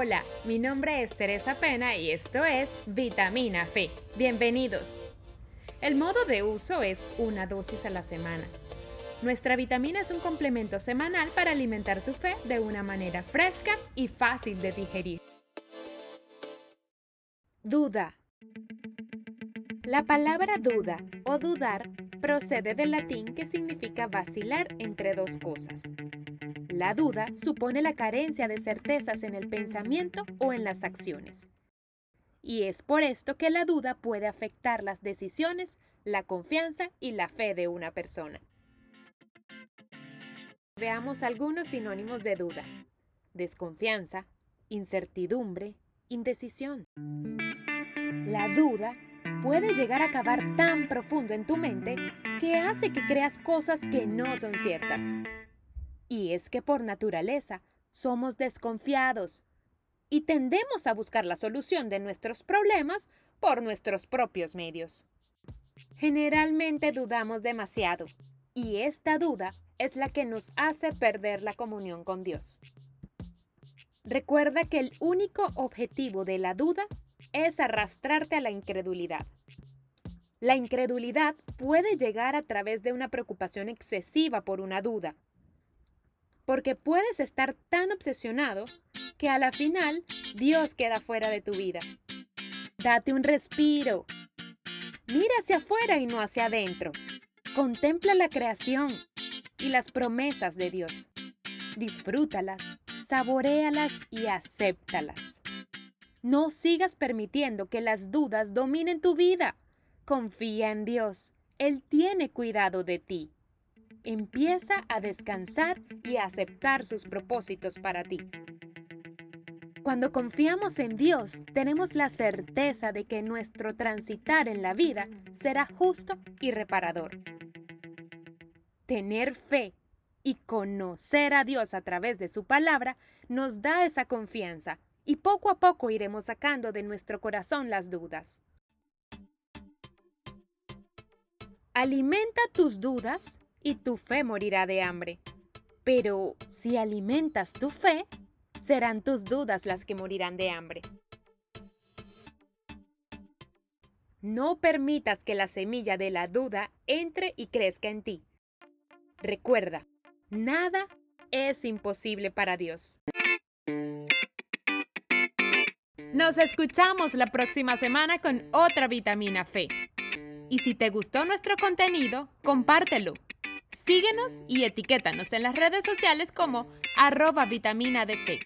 Hola, mi nombre es Teresa Pena y esto es Vitamina Fe. Bienvenidos. El modo de uso es una dosis a la semana. Nuestra vitamina es un complemento semanal para alimentar tu fe de una manera fresca y fácil de digerir. Duda. La palabra duda o dudar procede del latín que significa vacilar entre dos cosas. La duda supone la carencia de certezas en el pensamiento o en las acciones. Y es por esto que la duda puede afectar las decisiones, la confianza y la fe de una persona. Veamos algunos sinónimos de duda. Desconfianza, incertidumbre, indecisión. La duda puede llegar a cavar tan profundo en tu mente que hace que creas cosas que no son ciertas. Y es que por naturaleza somos desconfiados y tendemos a buscar la solución de nuestros problemas por nuestros propios medios. Generalmente dudamos demasiado y esta duda es la que nos hace perder la comunión con Dios. Recuerda que el único objetivo de la duda es arrastrarte a la incredulidad. La incredulidad puede llegar a través de una preocupación excesiva por una duda, porque puedes estar tan obsesionado que a la final Dios queda fuera de tu vida. Date un respiro. Mira hacia afuera y no hacia adentro. Contempla la creación y las promesas de Dios. Disfrútalas, saboréalas y acéptalas. No sigas permitiendo que las dudas dominen tu vida. Confía en Dios. Él tiene cuidado de ti empieza a descansar y a aceptar sus propósitos para ti. Cuando confiamos en Dios, tenemos la certeza de que nuestro transitar en la vida será justo y reparador. Tener fe y conocer a Dios a través de su palabra nos da esa confianza y poco a poco iremos sacando de nuestro corazón las dudas. Alimenta tus dudas y tu fe morirá de hambre. Pero si alimentas tu fe, serán tus dudas las que morirán de hambre. No permitas que la semilla de la duda entre y crezca en ti. Recuerda, nada es imposible para Dios. Nos escuchamos la próxima semana con otra vitamina fe. Y si te gustó nuestro contenido, compártelo Síguenos y etiquétanos en las redes sociales como arroba vitamina de fe.